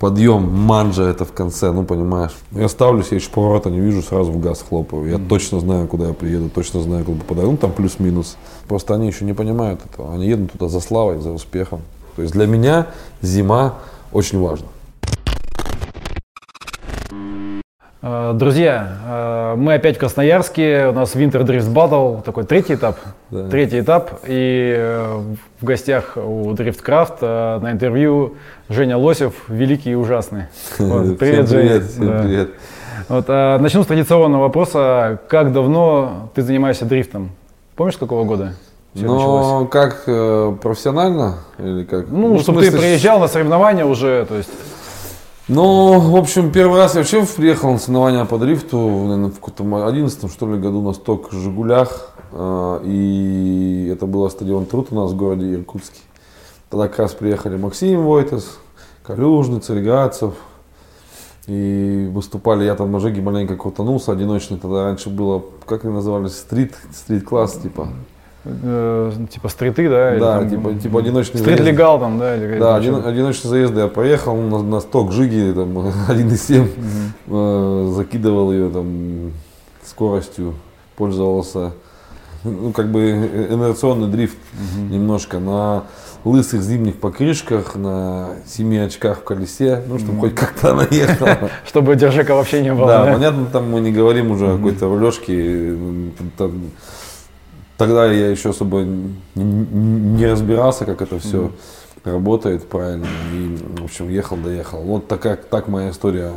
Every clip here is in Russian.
подъем, манджа это в конце, ну понимаешь. Я ставлюсь, я еще поворота не вижу, сразу в газ хлопаю. Я mm-hmm. точно знаю, куда я приеду, точно знаю, куда попадаю. Ну там плюс-минус. Просто они еще не понимают этого. Они едут туда за славой, за успехом. То есть для меня зима очень важна. Э, друзья, э, мы опять в Красноярске, у нас Winter Drift Battle, такой третий этап, да. третий этап, и э, в гостях у Driftcraft на интервью Женя Лосев, великий и ужасный. Вот, привет, всем привет, Всем да. привет. Вот, начну с традиционного вопроса, как давно ты занимаешься дрифтом? Помнишь, с какого года? Ну, как профессионально или как? Ну, ну чтобы смысле... ты приезжал на соревнования уже, то есть. Ну, в общем, первый раз я вообще приехал на соревнования по дрифту, наверное, в каком-то 11 что ли году на сток Жигулях. А, и это было стадион Труд у нас в городе Иркутске. Тогда как раз приехали Максим Войтес, Калюжный, Царегацев. И выступали, я там на Жиге маленько крутанулся, одиночный. Тогда раньше было, как они назывались, стрит, стрит-класс типа. Э, типа стриты, да? Да, там, типа, типа одиночный стрит заезд. легал там, да? Или да, один, одиночные заезды я поехал на, на сток Жиги, там 1,7, угу. э, закидывал ее там скоростью, пользовался, ну как бы инерционный дрифт угу. немножко на лысых зимних покрышках, на семи очках в колесе, ну, чтобы mm хоть как-то она ехала. Чтобы держека вообще не было. Да, понятно, там мы не говорим уже о какой-то рулежке, Тогда я еще особо не разбирался, как это все работает правильно. И, в общем, ехал, доехал. Вот такая, так моя история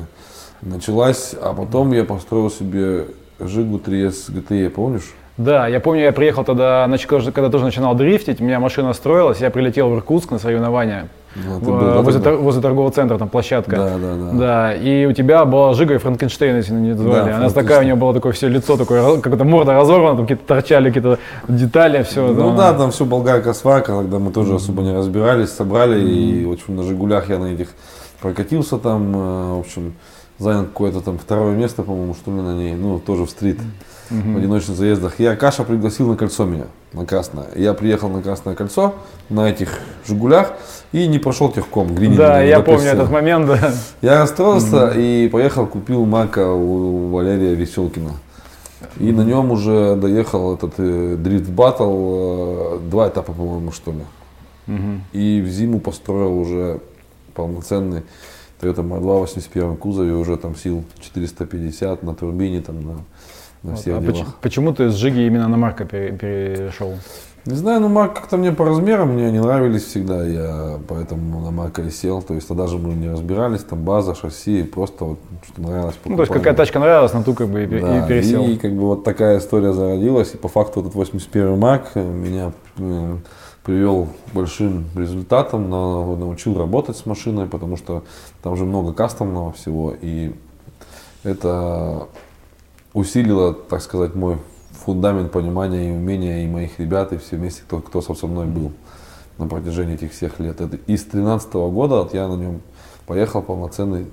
началась. А потом я построил себе Жигу 3S GTE, помнишь? Да, я помню, я приехал тогда, когда тоже начинал дрифтить, у меня машина строилась, я прилетел в Иркутск на соревнования. Ну, в, возле, тор, возле торгового центра, там площадка. Да, да, да. Да, и у тебя была Жига и Франкенштейн, если не звали. Да, Она такая, у нее было такое все лицо, такое, как-то морда разорвана, там какие-то торчали какие-то детали, все. Ну да, да там все болгарка сварка, когда мы тоже особо не разбирались, собрали, и, в общем, на Жигулях я на этих прокатился там, э, в общем, занял какое-то там второе место, по-моему, что ли на ней, ну, тоже в стрит. Mm-hmm в одиночных заездах. Я Каша пригласил на кольцо меня, на Красное. Я приехал на Красное кольцо на этих Жигулях и не прошел техком. Грини да, я помню этот момент. Да. Я расстроился угу. и поехал, купил Мака у Валерия Веселкина. И на нем уже доехал этот э, дрифт батл, э, два этапа, по-моему, что ли. Угу. И в зиму построил уже полноценный Toyota Mar2 в 81 кузове, уже там сил 450 на турбине, там на на вот. всех а делах. Почему, почему ты с Жиги именно на Марка перешел? Не знаю, ну Марк как-то мне по размерам мне не нравились всегда, я поэтому на Марка и сел. То есть тогда же мы не разбирались, там база, шасси, просто вот что нравилось. Ну, то есть какая тачка нравилась, на ту как бы и, да, и пересел. И как бы вот такая история зародилась. И по факту этот 81 Марк меня э, привел большим результатам, научил работать с машиной, потому что там уже много кастомного всего. И это усилило, так сказать, мой фундамент понимания и умения и моих ребят, и все вместе, кто, кто со мной был на протяжении этих всех лет. Это, и с 2013 года вот я на нем поехал полноценный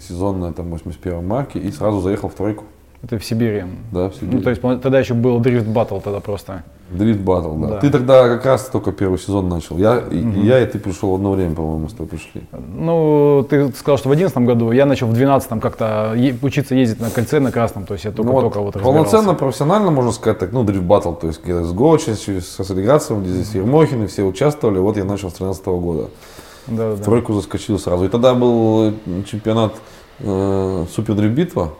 сезон на этом 81 марке и сразу заехал в тройку. Это в Сибири? Да, в Сибири. Ну, то есть тогда еще был дрифт батл тогда просто. Дрифт батл, да. да. Ты тогда как раз только первый сезон начал. Я, угу. и, я и ты пришел в одно время, по-моему, с тобой пришли. Ну, ты сказал, что в одиннадцатом году. Я начал в двенадцатом как-то е- учиться ездить на кольце на красном. То есть я только, ну, только вот, вот Полноценно, профессионально, можно сказать, так, ну, дрифт батл. То есть с Гочи, с где здесь Ермохин, все участвовали. Вот я начал с 13 года. Да, в тройку заскочил сразу. И тогда был чемпионат э, Супер Дрифт Битва.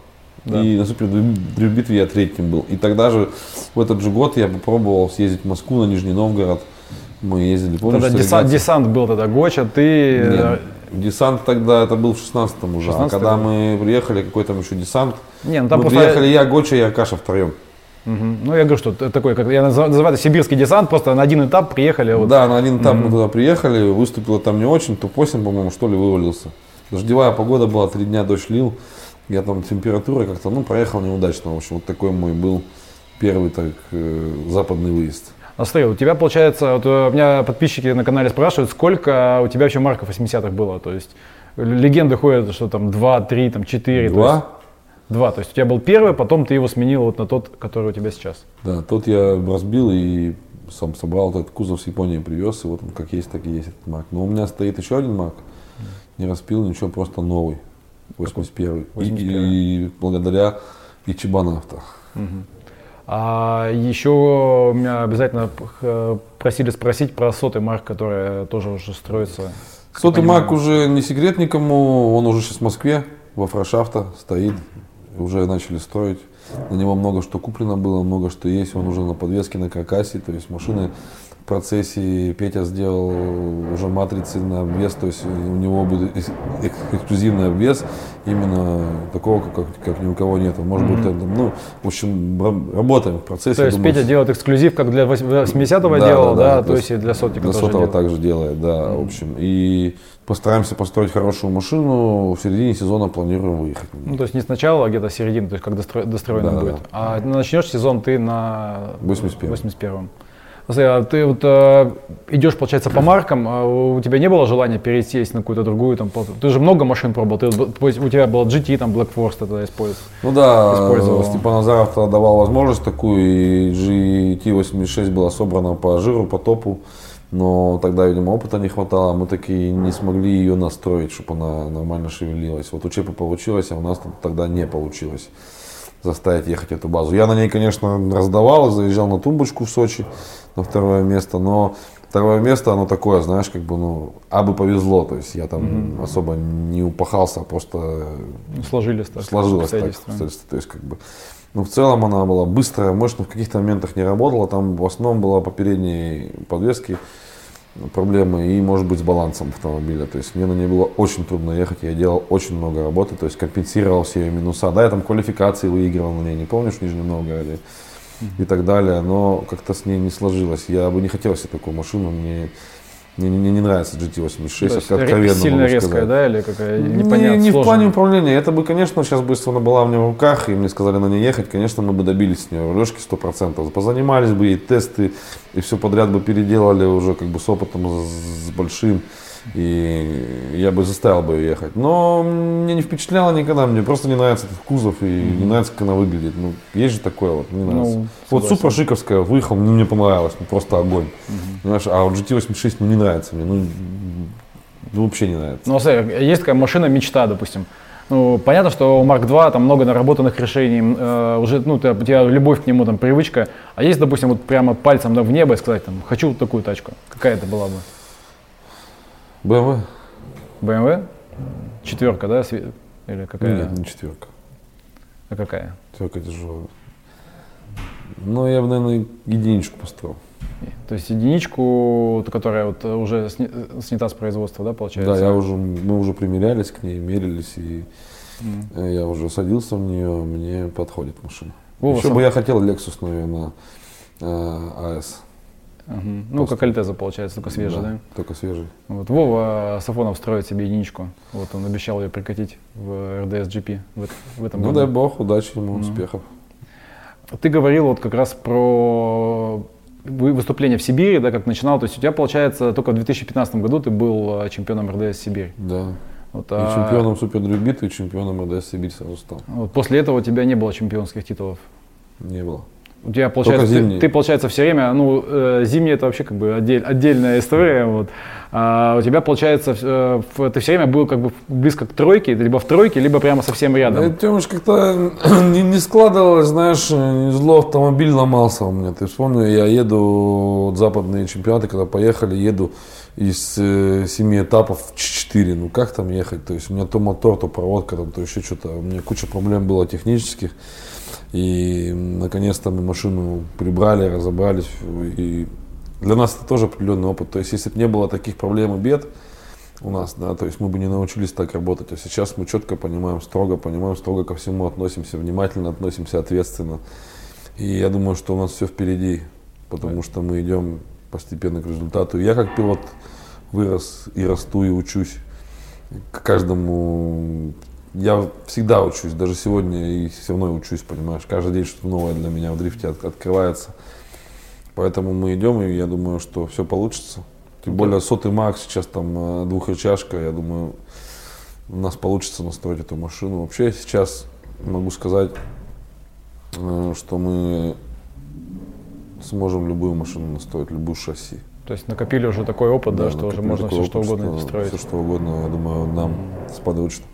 Да. И на супер битве я третьим был. И тогда же, в этот же год я попробовал съездить в Москву, на Нижний Новгород. Мы ездили, помнишь? Тогда десант, десант был тогда, Гоча, ты... Нет, э, десант тогда, это был в 16-м уже. 16 а когда мы приехали, какой там еще десант. Не, ну там мы просто... приехали я, Гоча и Акаша втроем. Угу. Ну, я говорю, что это такой, как я называю это сибирский десант, просто на один этап приехали. Вот. Да, на один этап угу. мы туда приехали, выступило там не очень, топ-8, по-моему, что ли, вывалился. Дождевая погода была, три дня дождь лил. Я там температура как-то, ну, проехал неудачно. В общем, вот такой мой был первый так э, западный выезд. А смотри, у тебя получается, вот э, у меня подписчики на канале спрашивают, сколько у тебя вообще марков 80-х было? То есть легенды ходят, что там 2, 3, там 4. Два? То есть, два. То есть у тебя был первый, потом ты его сменил вот на тот, который у тебя сейчас. Да, тот я разбил и сам собрал этот кузов с Японии привез, и вот он как есть, так и есть этот мак. Но у меня стоит еще один мак, Не распил ничего, просто новый. 81 81 и, и благодаря Ичибана авто. Угу. А еще меня обязательно просили спросить про сотый марк, который тоже уже строится. Сотый марк уже не секрет никому, он уже сейчас в Москве, во Фрошафта стоит, уже начали строить. На него много что куплено было, много что есть, он уже на подвеске, на каркасе, то есть машины процессе Петя сделал уже матрицы на обвес, то есть у него будет эксклюзивный обвес, именно такого, как, как ни у кого нет. Может mm-hmm. быть, это, ну, в общем, работаем в процессе. То есть думаю, Петя делает эксклюзив, как для 80-го да, делал, да, да, да, то, то есть и для сотника Для сотого также делает, да, mm-hmm. в общем. И постараемся построить хорошую машину, в середине сезона планируем выехать. Ну, то есть не сначала, а где-то середина, то есть как достро, достроено да, будет. Да. А начнешь сезон ты на 81-м. 81 а ты вот э, идешь, получается, по маркам, а у тебя не было желания перейти на какую-то другую, там, ты же много машин пробовал, ты, у тебя был GT, там, Black Force тогда использовал. Ну да, Степан Назаров тогда давал возможность такую, и GT86 была собрана по жиру, по топу, но тогда, видимо, опыта не хватало, мы таки не смогли ее настроить, чтобы она нормально шевелилась. Вот у Чепа получилось, а у нас тогда не получилось заставить ехать эту базу. Я на ней, конечно, раздавал, заезжал на тумбочку в Сочи, на второе место, но второе место, оно такое, знаешь, как бы, ну, а бы повезло, то есть я там mm-hmm. особо не упахался, а просто ну, сложились так. Сложилось так, то есть как бы, ну, в целом она была быстрая, мощная, в каких-то моментах не работала, там в основном была по передней подвеске проблемы и, может быть, с балансом автомобиля. То есть мне на ней было очень трудно ехать, я делал очень много работы, то есть компенсировал все ее минуса. Да, я там квалификации выигрывал на ней, не помнишь, в Нижнем Новгороде и так далее, но как-то с ней не сложилось. Я бы не хотел себе такую машину, мне мне, мне не нравится GT86, это откровенно Сильно резкая, сказать. да, или какая непонятная? Не, не в плане управления. Это бы, конечно, сейчас бы, если она была у меня в руках, и мне сказали на ней ехать, конечно, мы бы добились с нее рулежки 100%. Позанимались бы и тесты, и все подряд бы переделали уже как бы с опытом, с, с большим и я бы заставил бы ее ехать. Но мне не впечатляло никогда, мне просто не нравится этот кузов и mm-hmm. не нравится, как она выглядит. Ну, есть же такое вот, мне нравится. Ну, вот Супра Шиковская выехал, мне, мне понравилось, ну, просто огонь. Mm-hmm. Знаешь, а вот GT86 ну, не нравится мне, ну, ну вообще не нравится. Ну, смотри, есть такая машина мечта, допустим. Ну, понятно, что у Mark 2 там много наработанных решений, э, уже, ну, ты, у тебя любовь к нему, там, привычка. А есть, допустим, вот прямо пальцем да, в небо и сказать, там, хочу вот такую тачку. Какая это была бы? BMW. BMW? Четверка, да? Или какая? Нет, не четверка. А какая? Четверка тяжелая. Ну, я бы, наверное, единичку построил. То есть единичку, которая вот уже снята с производства, да, получается? Да, я уже, мы уже примерялись к ней, мерились, и mm. я уже садился в нее, мне подходит машина. Вова, Еще сам... бы я хотел Lexus, наверное, AS. Угу. Ну, как Альтеза получается, только свежий, да? да? Только свежий. Вот Вова Сафонов строит себе единичку. Вот он обещал ее прикатить в РДС GP в, в этом ну, году. Ну дай бог, удачи ему, угу. успехов. Ты говорил вот как раз про выступление в Сибири, да, как начинал. То есть у тебя, получается, только в 2015 году ты был а, чемпионом РДС Сибирь. Да. Вот, и а... чемпионом Супердрюбита и чемпионом РДС Сибирь сразу стал. Вот после этого у тебя не было чемпионских титулов? Не было. У тебя получается, ты, ты, получается, все время, ну, э, зимний это вообще как бы отдель, отдельная история, вот. А у тебя, получается, э, ты все время был как бы близко к тройке, либо в тройке, либо прямо совсем рядом. Это уж как-то не, не складывалось, знаешь, зло автомобиль ломался у меня. Ты вспомни, я еду, вот, западные чемпионаты, когда поехали, еду из э, семи этапов 4. Ну как там ехать? То есть у меня то мотор, то проводка, там, то еще что-то. У меня куча проблем было технических. И наконец-то мы машину прибрали, разобрались. И для нас это тоже определенный опыт. То есть, если бы не было таких проблем и бед у нас, да, то есть мы бы не научились так работать. А сейчас мы четко понимаем, строго понимаем, строго ко всему относимся, внимательно относимся, ответственно. И я думаю, что у нас все впереди, потому что мы идем постепенно к результату. Я как пилот вырос и расту и учусь к каждому я всегда учусь, даже сегодня и все равно учусь, понимаешь. Каждый день что-то новое для меня в дрифте от, открывается. Поэтому мы идем, и я думаю, что все получится. Тем более сотый Макс, сейчас там э, двухрычажка, я думаю, у нас получится настроить эту машину. Вообще сейчас могу сказать, э, что мы сможем любую машину настроить, любую шасси. То есть накопили уже такой опыт, да, да что уже можно все что угодно что, строить. Все что угодно, я думаю, нам сподручно.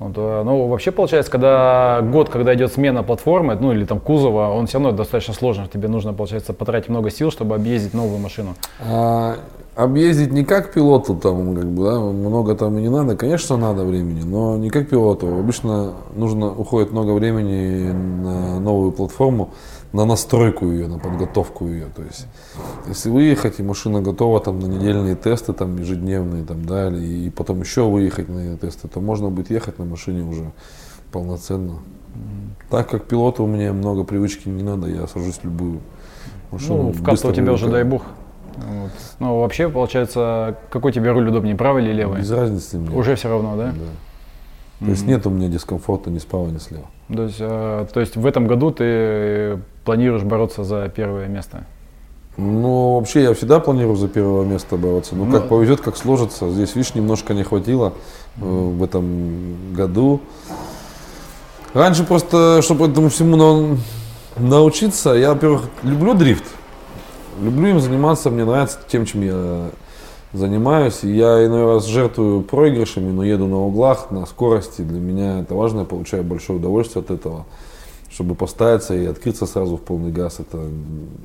Вот, э, ну, вообще получается, когда год, когда идет смена платформы, ну или там кузова, он все равно достаточно сложен. Тебе нужно, получается, потратить много сил, чтобы объездить новую машину. А, объездить не как пилоту, там, как бы, да, много там и не надо. Конечно, надо времени, но не как пилоту. Обычно нужно, уходит много времени на новую платформу на настройку ее, на подготовку ее. То есть, если выехать, и машина готова там на недельные тесты, там ежедневные, там, да, и потом еще выехать на тесты, то можно будет ехать на машине уже полноценно. Так как пилоту у меня много привычки не надо, я сажусь в любую машину. Ну, в карту у тебя уже дай бог. Вот. Ну, вообще, получается, какой тебе руль удобнее, правый или левый? Без разницы мне. Уже все равно, да? Да. То mm-hmm. есть нет у меня дискомфорта ни справа, ни слева. То есть, э, то есть в этом году ты планируешь бороться за первое место? Ну, вообще я всегда планирую за первое место бороться. Ну, ну как повезет, как сложится. Здесь, видишь, немножко не хватило э, в этом году. Раньше просто, чтобы этому всему на, научиться, я, во-первых, люблю дрифт. Люблю им заниматься, мне нравится тем, чем я занимаюсь. Я иной раз жертвую проигрышами, но еду на углах, на скорости. Для меня это важно, я получаю большое удовольствие от этого. Чтобы поставиться и открыться сразу в полный газ, это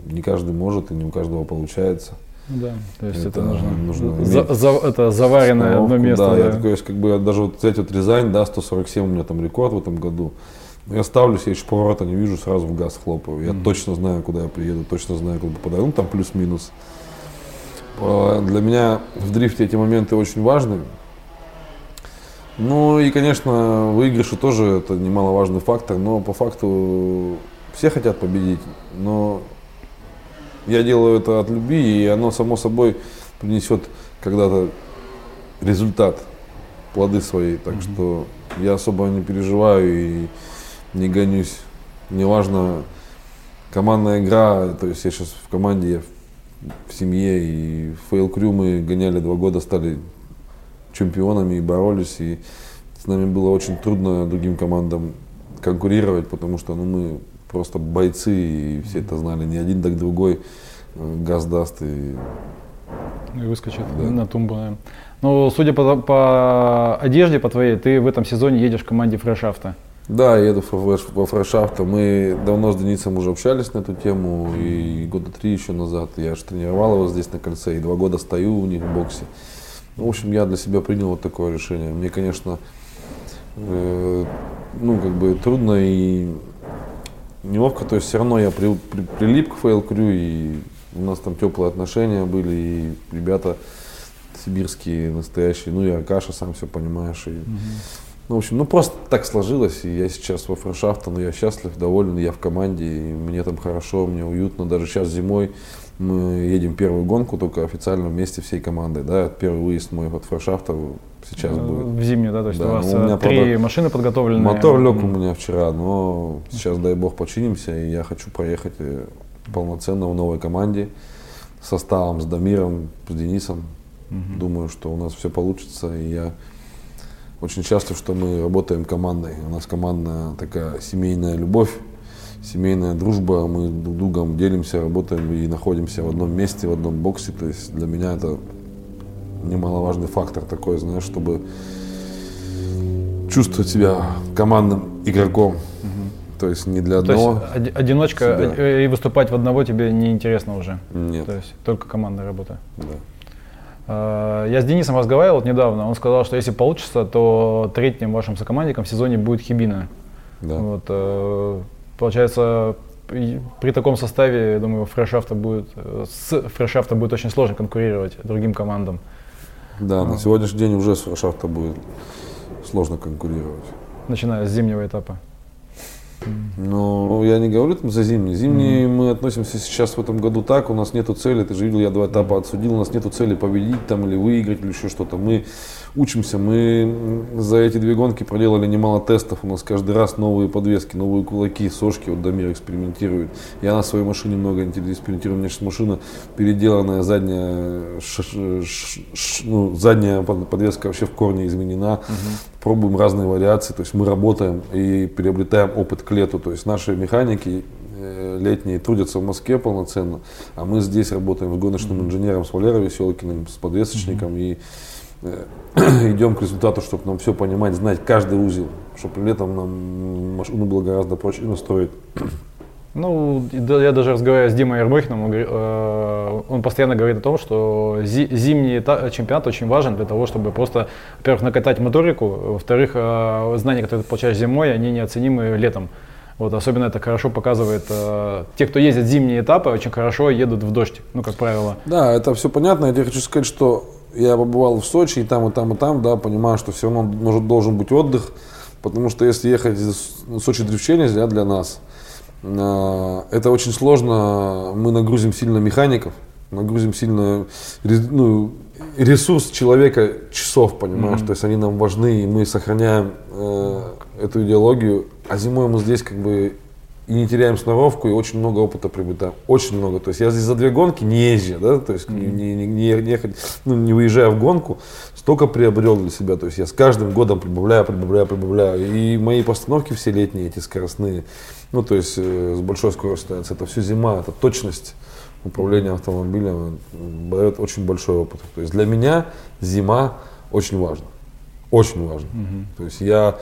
не каждый может и не у каждого получается. Да, то есть это, это нужно, нужно за, за, это заваренное одно место. Да, да. я такой, как бы даже вот взять вот Рязань, да, 147 у меня там рекорд в этом году. Я ставлюсь, я еще поворота не вижу, сразу в газ хлопаю. Я mm-hmm. точно знаю, куда я приеду, точно знаю, куда попадаю. Ну, там плюс-минус. Для меня в дрифте эти моменты очень важны. Ну и, конечно, выигрыши тоже это немаловажный фактор, но по факту все хотят победить. Но я делаю это от любви, и оно само собой принесет когда-то результат, плоды свои. Так mm-hmm. что я особо не переживаю и не гонюсь. Неважно, командная игра, то есть я сейчас в команде, я в семье, и Фейл Крю мы гоняли два года, стали чемпионами и боролись, и с нами было очень трудно другим командам конкурировать, потому что ну, мы просто бойцы, и все это знали, ни один, так другой э, газ даст. И, и выскочит да. на тумбу. Ну, судя по, по одежде, по твоей, ты в этом сезоне едешь в команде Фрешафта. Да, еду во фрешафта. Мы давно с Денисом уже общались на эту тему, и года три еще назад я же тренировал его здесь на кольце, и два года стою у них в боксе. Ну, в общем, я для себя принял вот такое решение. Мне, конечно, э, ну, как бы трудно и неловко, то есть все равно я при, при, прилип к Фейл Крю, и у нас там теплые отношения были, и ребята сибирские настоящие, ну и Аркаша, сам все понимаешь, и угу. Ну, в общем, ну просто так сложилось, и я сейчас во фрешафте, но я счастлив, доволен, я в команде, и мне там хорошо, мне уютно. Даже сейчас зимой мы едем первую гонку, только официально вместе всей командой, да, первый выезд мой от фрешафта сейчас э, будет. В зимнюю, да, то есть да, у вас ну, у меня, три правда, машины подготовлены. Мотор лег у меня вчера, но сейчас, дай бог, починимся, и я хочу проехать э, полноценно в новой команде, составом, с Дамиром, с Денисом. Угу. Думаю, что у нас все получится, и я очень счастлив, что мы работаем командой. У нас командная такая семейная любовь, семейная дружба. Мы друг другом делимся, работаем и находимся в одном месте, в одном боксе. То есть для меня это немаловажный фактор такой, знаешь, чтобы чувствовать себя командным игроком. Угу. То есть не для одного. То есть одиночка себя. Э, и выступать в одного тебе не интересно уже. Нет. То есть только командная работа. Да. Э, я с Денисом разговаривал вот недавно, он сказал, что если получится, то третьим вашим сокомандником в сезоне будет Хибина. Да. Вот, э, получается, при таком составе, я думаю, фрешафта будет, с фрешафта будет очень сложно конкурировать другим командам. Да, на сегодняшний день уже с фрешафта будет сложно конкурировать. Начиная с зимнего этапа. Ну, я не говорю там за зимний. Зимний mm-hmm. мы относимся сейчас в этом году так, у нас нету цели, ты же видел, я два этапа отсудил, у нас нету цели победить там или выиграть или еще что-то. Мы учимся, мы за эти две гонки проделали немало тестов, у нас каждый раз новые подвески, новые кулаки, сошки, вот Дамир экспериментирует. Я на своей машине много экспериментирую, у меня сейчас машина переделанная, задняя, ш, ш, ш, ну, задняя подвеска вообще в корне изменена. Mm-hmm пробуем разные вариации, то есть мы работаем и приобретаем опыт к лету, то есть наши механики э, летние трудятся в Москве полноценно, а мы здесь работаем с гоночным инженером, с Валерой Веселкиным, с подвесочником и э, идем к результату, чтобы нам все понимать, знать каждый узел, чтобы летом нам машину было гораздо проще настроить. Ну, я даже разговариваю с Димой Ермохиным, он, э, он постоянно говорит о том, что зимний чемпионат очень важен для того, чтобы просто, во-первых, накатать моторику, во-вторых, э, знания, которые ты получаешь зимой, они неоценимы летом. Вот, особенно это хорошо показывает, э, те, кто ездит зимние этапы, очень хорошо едут в дождь, ну, как правило. Да, это все понятно. Я тебе хочу сказать, что я побывал в Сочи и там, и там, и там, да, понимаю, что все равно может, должен быть отдых, потому что если ехать из Сочи дрифчей нельзя для нас – это очень сложно. Мы нагрузим сильно механиков, нагрузим сильно ну, ресурс человека часов, понимаешь? Mm-hmm. То есть они нам важны, и мы сохраняем э, эту идеологию. А зимой мы здесь как бы и не теряем сноровку, и очень много опыта приобретаем. Очень много. То есть я здесь за две гонки не езжу, да, то есть mm-hmm. не, не, не, не, ну, не выезжая в гонку, столько приобрел для себя. То есть я с каждым годом прибавляю, прибавляю, прибавляю. И мои постановки все летние, эти скоростные, ну, то есть э, с большой скоростью, это все зима, это точность управления автомобилем дает очень большой опыт. То есть для меня зима очень важна. Очень важно. Mm-hmm. То есть я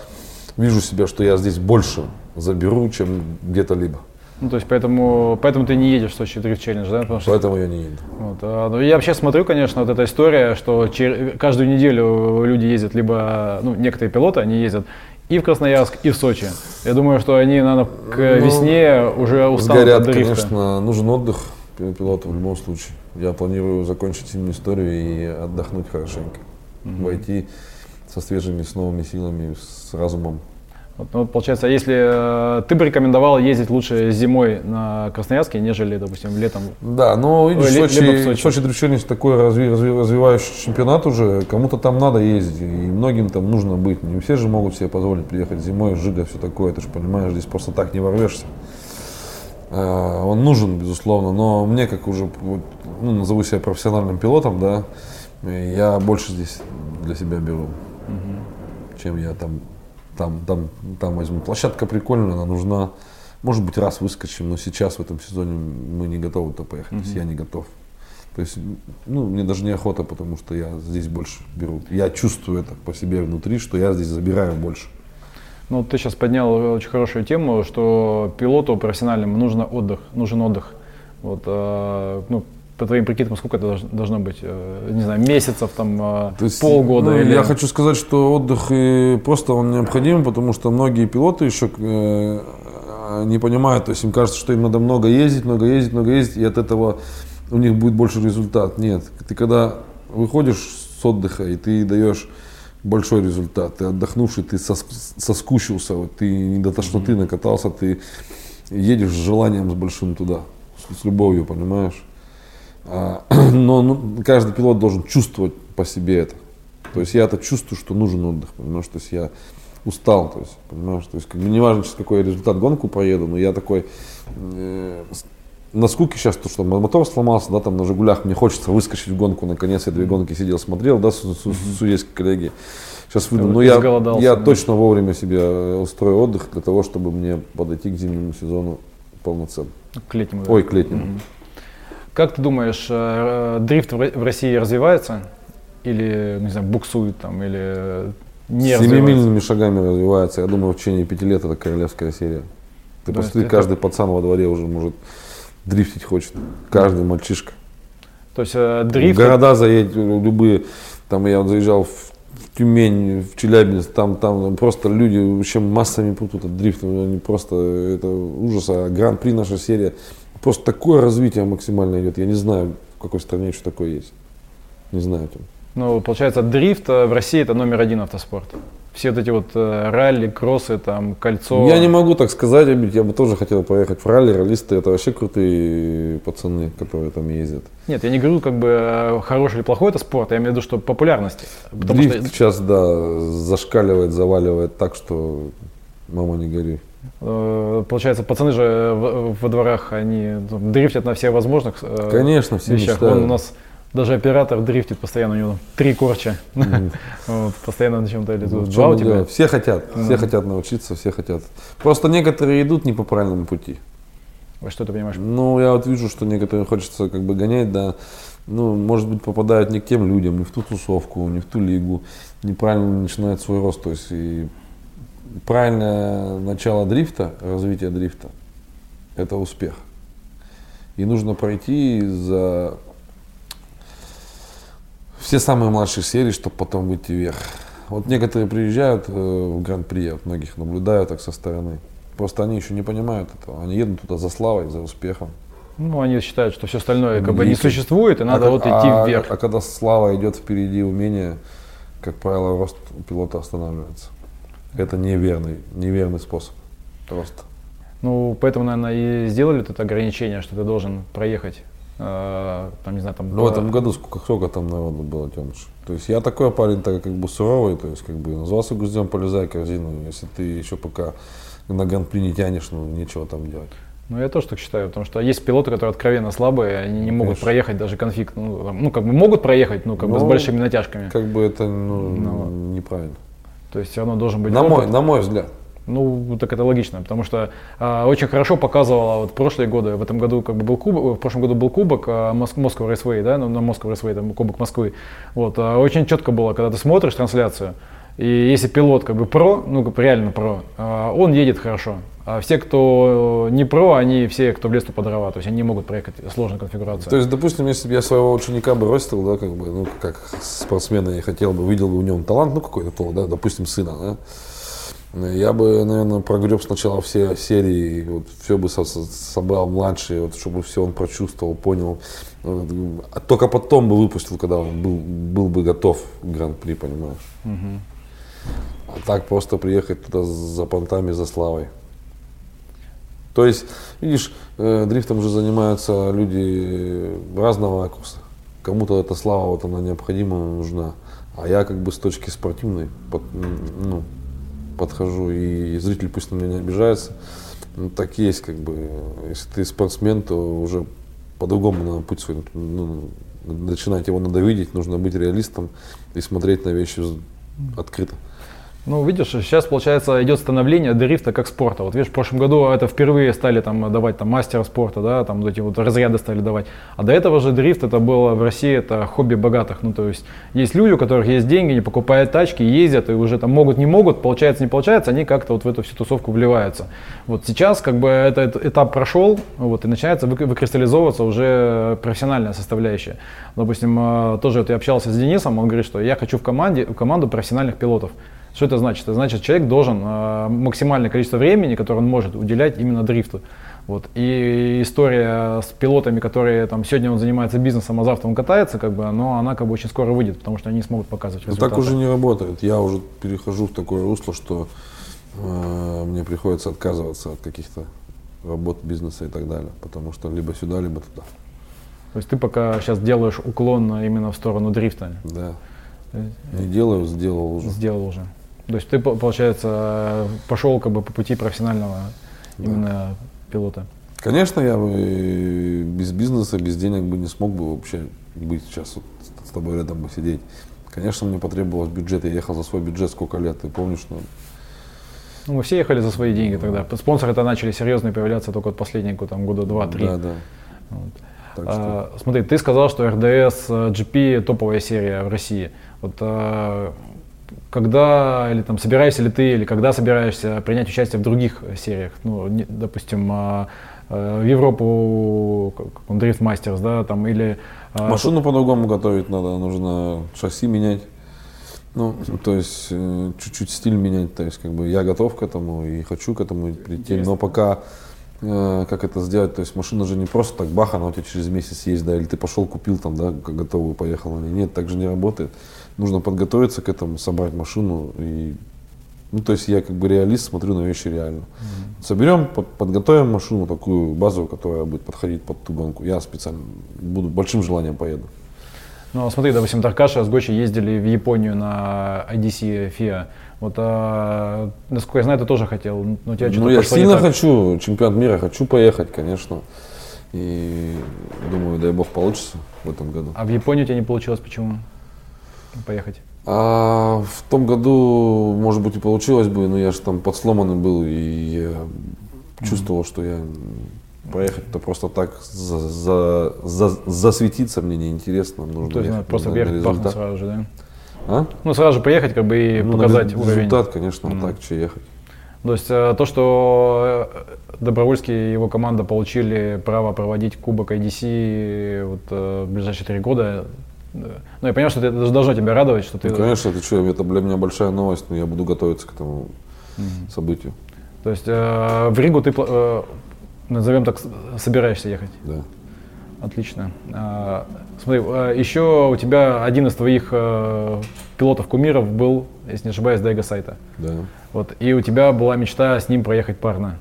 вижу себя, что я здесь больше заберу, чем где-то либо. Ну, то есть поэтому, поэтому ты не едешь в Сочи Дрифт Челлендж, да? Потому что, поэтому я не еду. Вот, а, ну, я вообще смотрю, конечно, вот эта история, что чер... каждую неделю люди ездят, либо, ну, некоторые пилоты, они ездят и в Красноярск, и в Сочи. Я думаю, что они, наверное, к ну, весне уже устанут сгорят, от дрифта. конечно, нужен отдых пилоту в любом случае. Я планирую закончить зимнюю историю и отдохнуть хорошенько. Угу. Войти со свежими, с новыми силами, с разумом вот, ну, получается, если э, ты бы рекомендовал ездить лучше зимой на Красноярске, нежели, допустим, летом? Да, но видишь, Ой, Сочи, в Сочи. Сочи Древченец такой разви, разви, развивающий чемпионат уже, кому-то там надо ездить, и многим там нужно быть. Не все же могут себе позволить приехать зимой, жига, все такое, ты же понимаешь, здесь просто так не ворвешься. А, он нужен, безусловно, но мне, как уже, ну, назову себя профессиональным пилотом, да, я больше здесь для себя беру, угу. чем я там там, там, там возьму. Площадка прикольная, она нужна. Может быть, раз выскочим, но сейчас в этом сезоне мы не готовы то поехать. Mm-hmm. То есть я не готов. То есть, ну, мне даже неохота, потому что я здесь больше беру. Я чувствую это по себе внутри, что я здесь забираю больше. Ну, ты сейчас поднял очень хорошую тему, что пилоту профессиональному нужно отдых, нужен отдых. Вот, э, ну, по твоим прикидкам, сколько это должно быть, э, не знаю, месяцев, там, э, То есть, полгода? Ну, или... Я хочу сказать, что отдых и просто он необходим, потому что многие пилоты еще э, не понимают, то есть им кажется, что им надо много ездить, много ездить, много ездить, и от этого у них будет больше результат. Нет, ты когда выходишь с отдыха и ты даешь большой результат, ты отдохнувший, ты соскучился, вот, ты не до тошноты накатался, ты едешь с желанием с большим туда, с, с любовью, понимаешь? А, но ну, каждый пилот должен чувствовать по себе это. То есть я это чувствую, что нужен отдых, понимаешь, то есть я устал, то есть, понимаешь, то есть как бы не важно, сейчас какой результат гонку проеду, но я такой э, на скуке сейчас, то, что мотор сломался, да, там на Жигулях, мне хочется выскочить в гонку, наконец, я две гонки сидел, смотрел, да, с, с, с судейской коллеги. Сейчас выйду, но я, я да. точно вовремя себе устрою отдых для того, чтобы мне подойти к зимнему сезону полноценно. К летнему. Ой, к летнему. Угу. Как ты думаешь, э, дрифт в России развивается? Или, не знаю, буксует там, или не Семимильными шагами развивается. Я думаю, в течение пяти лет это королевская серия. Ты да, посмотри, это... каждый пацан во дворе уже может дрифтить хочет. Каждый мальчишка. То есть э, дрифт... В города заедь, любые. Там я заезжал в Тюмень, в Челябинск, там, там просто люди вообще массами путают от дрифта. Они просто, это ужас. А Гран-при наша серия Просто такое развитие максимально идет. Я не знаю, в какой стране еще такое есть. Не знаю. Там. Ну, получается, дрифт э, в России это номер один автоспорт. Все вот эти вот э, ралли, кроссы, там, кольцо. Я не могу так сказать, я бы тоже хотел поехать в ралли. Раллисты это вообще крутые пацаны, которые там ездят. Нет, я не говорю, как бы э, хороший или плохой это спорт, я имею в виду, что популярности. Дрифт что... сейчас, да, зашкаливает, заваливает так, что мама не гори. Э, получается, пацаны же во дворах, они дрифтят на всех возможных э, Конечно, все вещах. Мечтают. Он у нас даже оператор дрифтит постоянно, у него три корча. Вот, постоянно на чем-то или Ну, Два у тебя? Все хотят, все хотят научиться, все хотят. Просто некоторые идут не по правильному пути. Во что ты понимаешь? Ну, я вот вижу, что некоторые хочется как бы гонять, да, ну, может быть, попадают не к тем людям, не в ту тусовку, не в ту лигу, неправильно начинают свой рост. То есть и правильное начало дрифта, развитие дрифта, это успех. И нужно пройти за все самые младшие серии, чтобы потом выйти вверх. Вот некоторые приезжают э, в Гран-при, я вот многих наблюдаю так со стороны. Просто они еще не понимают этого. Они едут туда за славой, за успехом. Ну, они считают, что все остальное как бы не существует, и надо а, вот идти а, вверх. А когда слава идет впереди умения, как правило, рост пилота останавливается. Это неверный, неверный способ роста. Ну, поэтому, наверное, и сделали это ограничение, что ты должен проехать э, там, не знаю, там... Ну, в этом году сколько, сколько там народу было, Тёмыч? То есть я такой парень, так как бы суровый, то есть как бы назвался гуздем, полезай корзину. Если ты еще пока на гран не тянешь, ну, нечего там делать. Ну, я тоже так считаю, потому что есть пилоты, которые откровенно слабые, они не могут Конечно. проехать даже конфликт. Ну, ну, как бы могут проехать, ну, как но, бы с ну, большими натяжками. Как бы это ну, но, неправильно. То есть все равно должен быть на опыт. Мой, на мой взгляд. Ну, так это логично, потому что а, очень хорошо показывало вот прошлые годы, в этом году как бы был кубок, в прошлом году был кубок а, Москва Рейсвей, да, ну, на Москва Рейсвей, там кубок Москвы. Вот, а, очень четко было, когда ты смотришь трансляцию, и если пилот как бы про, ну как реально про, а, он едет хорошо. А все, кто не про, они все, кто в лес, по дрова. То есть они не могут проехать сложную конфигурацию. То есть, допустим, если бы я своего ученика бросил, да, как бы, ну, как спортсмена я хотел бы, видел бы в нем талант, ну, какой-то, да, допустим, сына, да, я бы, наверное, прогреб сначала все серии, вот, все бы собрал младшие, вот, чтобы все он прочувствовал, понял. А только потом бы выпустил, когда он был, был бы готов к гран-при, понимаешь. Угу. А так просто приехать туда за понтами, за славой. То есть, видишь, э, дрифтом уже занимаются люди разного ракурса. Кому-то эта слава вот она необходима, нужна. А я как бы с точки спортивной под, ну, подхожу, и зритель пусть на меня не обижается. Ну, так есть, как бы, если ты спортсмен, то уже по-другому надо путь свой, ну, начинать его надо видеть, нужно быть реалистом и смотреть на вещи открыто. Ну, видишь, сейчас, получается, идет становление дрифта как спорта. Вот видишь, в прошлом году это впервые стали там давать там мастера спорта, да, там вот эти вот разряды стали давать. А до этого же дрифт это было в России, это хобби богатых. Ну, то есть есть люди, у которых есть деньги, не покупают тачки, ездят и уже там могут, не могут, получается, не получается, они как-то вот в эту всю тусовку вливаются. Вот сейчас как бы этот этап прошел, вот, и начинается выкристаллизовываться уже профессиональная составляющая. Допустим, э, тоже вот я общался с Денисом, он говорит, что я хочу в команде, в команду профессиональных пилотов. Что это значит? Это значит, человек должен э, максимальное количество времени, которое он может уделять именно дрифту. Вот. И история с пилотами, которые там сегодня он занимается бизнесом, а завтра он катается, как бы, но она как бы очень скоро выйдет, потому что они не смогут показывать результаты. Но так уже не работает. Я уже перехожу в такое русло, что э, мне приходится отказываться от каких-то работ, бизнеса и так далее, потому что либо сюда, либо туда. То есть ты пока сейчас делаешь уклон именно в сторону дрифта? Да. Не делаю, сделал уже. Сделал уже. То есть ты, получается, пошел как бы по пути профессионального да. именно пилота. Конечно, я бы без бизнеса, без денег бы не смог бы вообще быть сейчас вот с тобой рядом бы сидеть. Конечно, мне потребовалось бюджет. Я ехал за свой бюджет сколько лет, ты помнишь? Ну, ну, мы все ехали за свои деньги тогда. Спонсоры-то начали серьезные появляться только вот последние там, года два-три. Да, да. Вот. Так что... а, смотри, ты сказал, что RDS GP топовая серия в России. Вот а, когда или там собираешься ли ты, или когда собираешься принять участие в других сериях, ну, не, допустим, а, а, в Европу, как Drift Masters, да, там, или... А, Машину по-другому готовить надо, нужно шасси менять. Ну, то есть э, чуть-чуть стиль менять, то есть как бы я готов к этому и хочу к этому прийти, Интересно. но пока э, как это сделать, то есть машина же не просто так бах, она у тебя через месяц есть, да, или ты пошел купил там, да, готовую, поехал, или нет, так же не работает нужно подготовиться к этому, собрать машину и ну, то есть я как бы реалист, смотрю на вещи реально. Mm-hmm. Соберем, под, подготовим машину такую базовую, которая будет подходить под ту гонку. Я специально буду большим желанием поеду. Ну, смотри, допустим, Таркаша с Гочи ездили в Японию на IDC FIA. Вот, а, насколько я знаю, ты тоже хотел. Но тебя ну, я сильно хочу, чемпионат мира, хочу поехать, конечно. И думаю, дай бог получится в этом году. А в Японию у тебя не получилось почему? Поехать? А в том году, может быть, и получилось бы, но я же там подсломанный был, и я mm-hmm. чувствовал, что я Проехать то просто так за, за, за, засветиться мне неинтересно. Нужно То есть надо просто приехать пахнуть сразу же, да? А? Ну, сразу же поехать как бы и ну, показать уровень. Результат, конечно, mm. так, что ехать. То есть э, то, что э, Добровольский и его команда получили право проводить Кубок IDC вот, э, в ближайшие три года, ну, я понимаю, что это должно тебя радовать, что ты... Ну, конечно, это что, это для меня большая новость, но я буду готовиться к этому mm событию. То есть э, в Ригу ты, э, назовем так, собираешься ехать? Да. Отлично. А, смотри, а, еще у тебя один из твоих э, пилотов-кумиров был, если не ошибаюсь, Дайга Сайта. Да. Вот, и у тебя была мечта с ним проехать парно.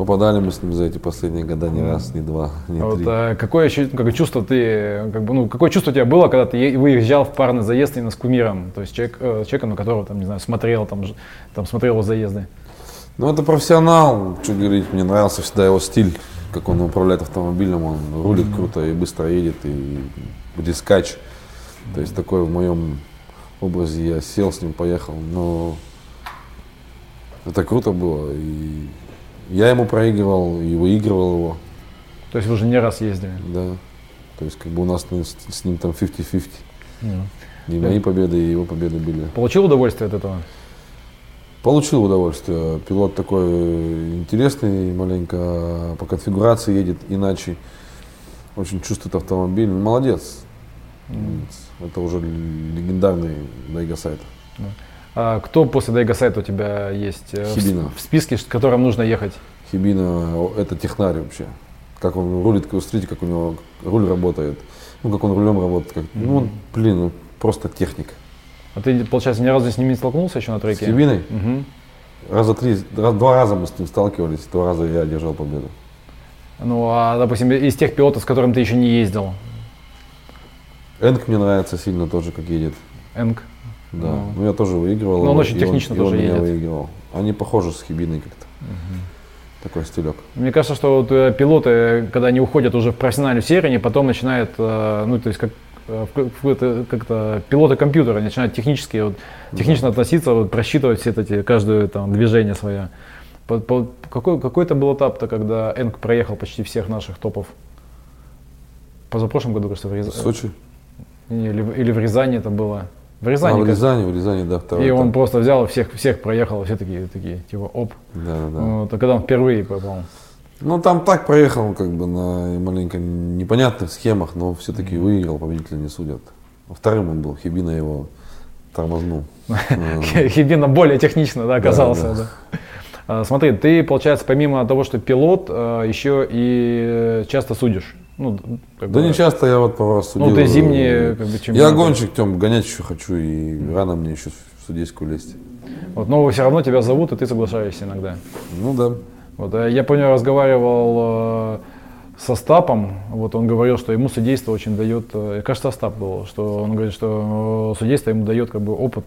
Попадали мы с ним за эти последние года не раз, не два, не а три. Вот, а какое, какое чувство ты, как бы, ну, какое чувство у тебя было, когда ты выезжал в парный заезд именно с кумиром, то есть человек, э, человеком, на которого там, не знаю, смотрел, там, там смотрел его заезды? Ну, это профессионал, что говорить, мне нравился всегда его стиль как он управляет автомобилем, он рулит круто и быстро едет, и рискач. То есть такой в моем образе я сел с ним, поехал, но это круто было. И я ему проигрывал и выигрывал его. То есть вы уже не раз ездили? Да. То есть как бы у нас с ним там 50-50. Mm. И мои победы, и его победы были. Получил удовольствие от этого? Получил удовольствие. Пилот такой интересный, маленько по конфигурации едет иначе. Очень чувствует автомобиль. Молодец. Mm. Это уже легендарный Дайга сайт. А кто после Дайга сайта у тебя есть? Э, Хибина. В списке, с которым нужно ехать? Хибина это технарь вообще. Как он рулит, смотрите, как у него руль работает. Ну, как он рулем работает. Как, mm-hmm. Ну, он, блин, ну, просто техник. А ты, получается, ни разу с ним не столкнулся еще на треке? С Хибиной? Угу. Раза три, раз, два раза мы с ним сталкивались, два раза я одержал победу. Ну, а, допустим, из тех пилотов, с которым ты еще не ездил? Энк мне нравится сильно тоже, как едет. Энк? Да. Ну, ну я тоже выигрывал. Но он очень технично он, тоже он едет. Выигрывал. Они похожи с Хибиной как-то. Угу. Такой стилек. Мне кажется, что вот, э, пилоты, когда они уходят уже в профессиональную серию, они потом начинают, э, ну, то есть как Э, как-то пилоты компьютера начинают технически, вот, технично относиться, вот, просчитывать все эти, каждое там, движение свое. По, по, какой, какой это был этап-то, когда Энк проехал почти всех наших топов? Позапрошлом году, кажется, в Рязани. В Сочи? Или, или в Рязани это было. В Рязани. А, в Рязани, в Рязани, да, второй. И он просто взял всех, всех проехал, все такие, такие, типа, оп. Да, да. Вот, а когда он впервые попал. Ну, там так проехал, как бы на маленько непонятных схемах, но все-таки выиграл, победителя не судят. Вторым он был, Хибина его тормознул. Хибина более технично, да, оказался. Да, да. А, смотри, ты, получается, помимо того, что пилот, а, еще и часто судишь. Ну, как да бы, не часто я вот по вас судил. Ну, ты зимние как бы, Я гонщик, Тем, гонять еще хочу, и рано мне еще в судейскую лезть. Вот, но все равно тебя зовут, и ты соглашаешься иногда. Ну да. Вот, э, я помню, разговаривал э, со Стапом, вот он говорил, что ему судейство очень дает, э, кажется, Остап был, что он говорит, что судейство ему дает как бы опыт,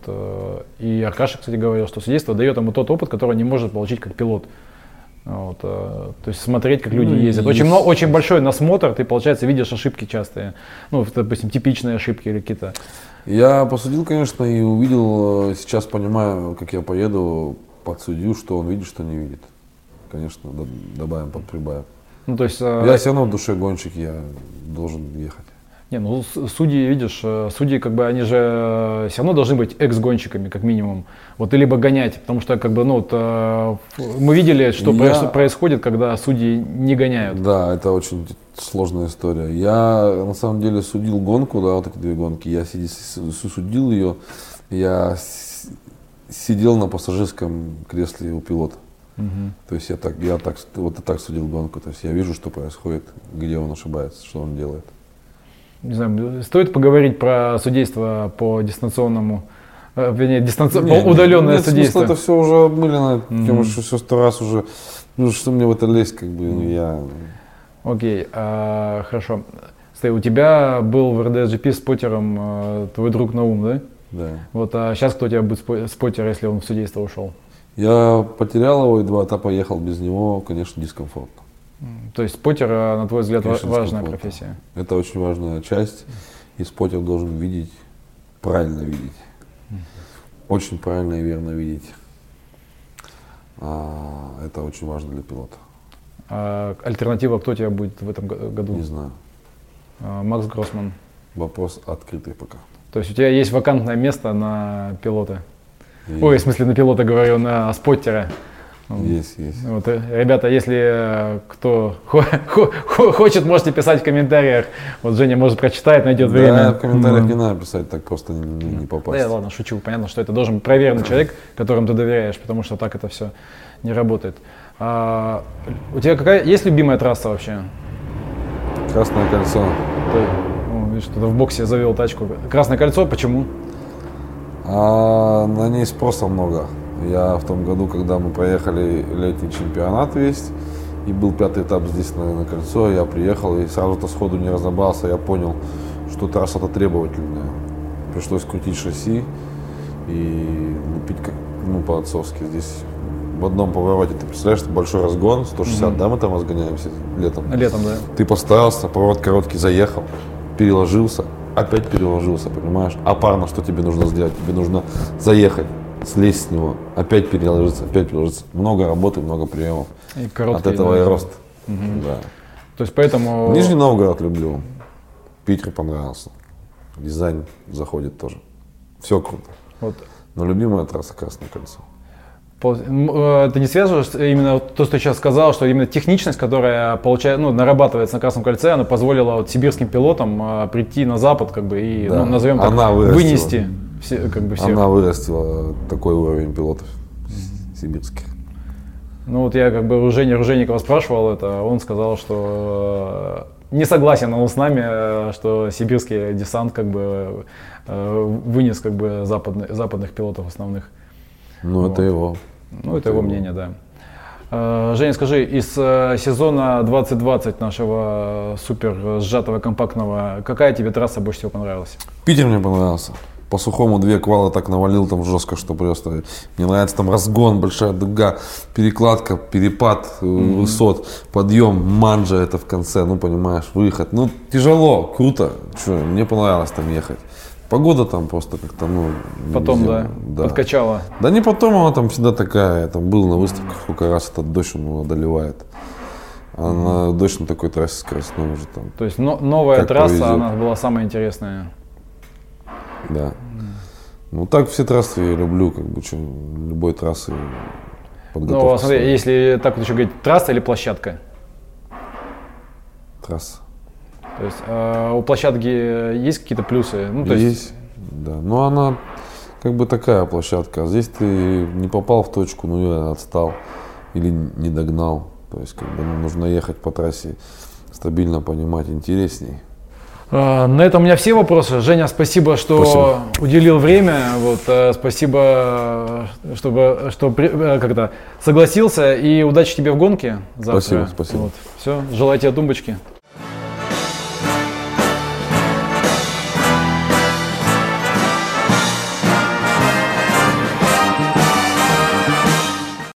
и Аркаша, кстати, говорил, что судейство дает ему тот опыт, который не может получить как пилот. Вот, то есть смотреть, как люди ну, ездят. Очень, много, очень большой насмотр, ты, получается, видишь ошибки частые. Ну, допустим, типичные ошибки или какие-то. Я посудил, конечно, и увидел, сейчас понимаю, как я поеду под судью, что он видит, что не видит конечно, добавим, подприбавим. Ну, то есть, э, я все равно в душе гонщик, я должен ехать. Не, ну судьи, видишь, э, судьи как бы они же э, все равно должны быть экс-гонщиками, как минимум. Вот, и либо гонять, потому что как бы, ну, вот, мы видели, что я... происходит, когда судьи не гоняют. Да, это очень сложная история. Я на самом деле судил гонку, да, вот эти две гонки. Я судил ее, я сидел на пассажирском кресле у пилота. Угу. То есть я так, я так, вот так судил гонку. То есть я вижу, что происходит, где он ошибается, что он делает. Не знаю, стоит поговорить про судейство по дистанционному, э, вернее, дистанци... не, удаленное нет, судейство. Смысл, это все уже обмылено, mm тем, что все сто раз уже, ну что мне в это лезть, как бы, ну я... Окей, а, хорошо. Стой, у тебя был в РДСGP спотером а, твой друг Наум, да? Да. Вот, а сейчас кто у тебя будет спотер, если он в судейство ушел? Я потерял его и два этапа ехал без него, конечно, дискомфортно. То есть спотер, а, на твой взгляд, конечно, важная профессия? Это очень важная часть, и спотер должен видеть, правильно видеть. Очень правильно и верно видеть. А, это очень важно для пилота. А альтернатива кто тебя будет в этом году? Не знаю. А, Макс Гроссман. Вопрос открытый пока. То есть у тебя есть вакантное место на пилота? И... Ой, в смысле на пилота говорю, на споттера. Есть, есть. Вот, э, ребята, если э, кто хочет, можете писать в комментариях. Вот Женя может прочитать, найдет да, время. в комментариях не надо писать, так просто не, не попасть. Да, ладно, шучу. Понятно, что это должен проверенный человек, которому ты доверяешь, потому что так это все не работает. А, у тебя какая есть любимая трасса вообще? Красное кольцо. Ты, ну, видишь, кто-то в боксе завел тачку. Красное кольцо, почему? А, на ней спроса много. Я в том году, когда мы проехали летний чемпионат весь, и был пятый этап здесь на, на кольцо, я приехал и сразу-то сходу не разобрался, я понял, что трасса-то требовательная. Пришлось крутить шасси и лупить как, ну, по-отцовски. Здесь в одном повороте, ты представляешь, большой разгон, 160, mm-hmm. да, мы там разгоняемся летом? Летом, да. Ты постарался, поворот короткий, заехал, переложился, опять переложился, понимаешь? А парно, что тебе нужно сделать? Тебе нужно заехать, слезть с него, опять переложиться, опять переложиться. Много работы, много приемов. И От этого да, и рост. Угу. Да. То есть поэтому... Нижний Новгород люблю. Питер понравился. Дизайн заходит тоже. Все круто. Вот. Но любимая трасса Красное кольцо. Э, ты не связываешь именно то, что ты сейчас сказал, что именно техничность, которая получает, ну, нарабатывается на Красном кольце, она позволила вот сибирским пилотам а, прийти на Запад, как бы, и, да. ну, назовем так, она вынести все, как бы, всех. Она вырастила такой уровень пилотов сибирских. Ну вот я как бы у Жени Руженикова спрашивал это, он сказал, что э, не согласен он с нами, э, что сибирский десант как бы вынес как бы западных, западных пилотов основных. Ну вот. это его ну, это его мнение, да. А, Женя, скажи, из э, сезона 2020 нашего супер сжатого компактного, какая тебе трасса больше всего понравилась? Питер мне понравился. По сухому две квала так навалил там жестко, что просто мне нравится там разгон, большая дуга, перекладка, перепад mm-hmm. высот, подъем, манжа это в конце, ну понимаешь, выход. Ну тяжело, круто, что, мне понравилось там ехать. Погода там просто как-то, ну... Потом, да, да, подкачала. Да не потом, она там всегда такая. Я там был на выставках, сколько раз этот дождь он одолевает. А на дождь на такой трассе скоростной уже там. То есть но, новая трасса, повезет. она была самая интересная. Да. Ну так все трассы я люблю, как бы, что, любой трассы подготовка. Ну, смотри, если так вот еще говорить, трасса или площадка? Трасса. То есть э, у площадки есть какие-то плюсы? Ну, то есть... есть, да. Но она как бы такая площадка. А здесь ты не попал в точку, ну я отстал или не догнал. То есть как бы ну, нужно ехать по трассе стабильно понимать, интересней. А, на этом у меня все вопросы. Женя, спасибо, что спасибо. уделил время. Вот, э, спасибо, чтобы, что э, когда согласился. И удачи тебе в гонке завтра. Спасибо, спасибо. Вот. Все, желаю тебе тумбочки.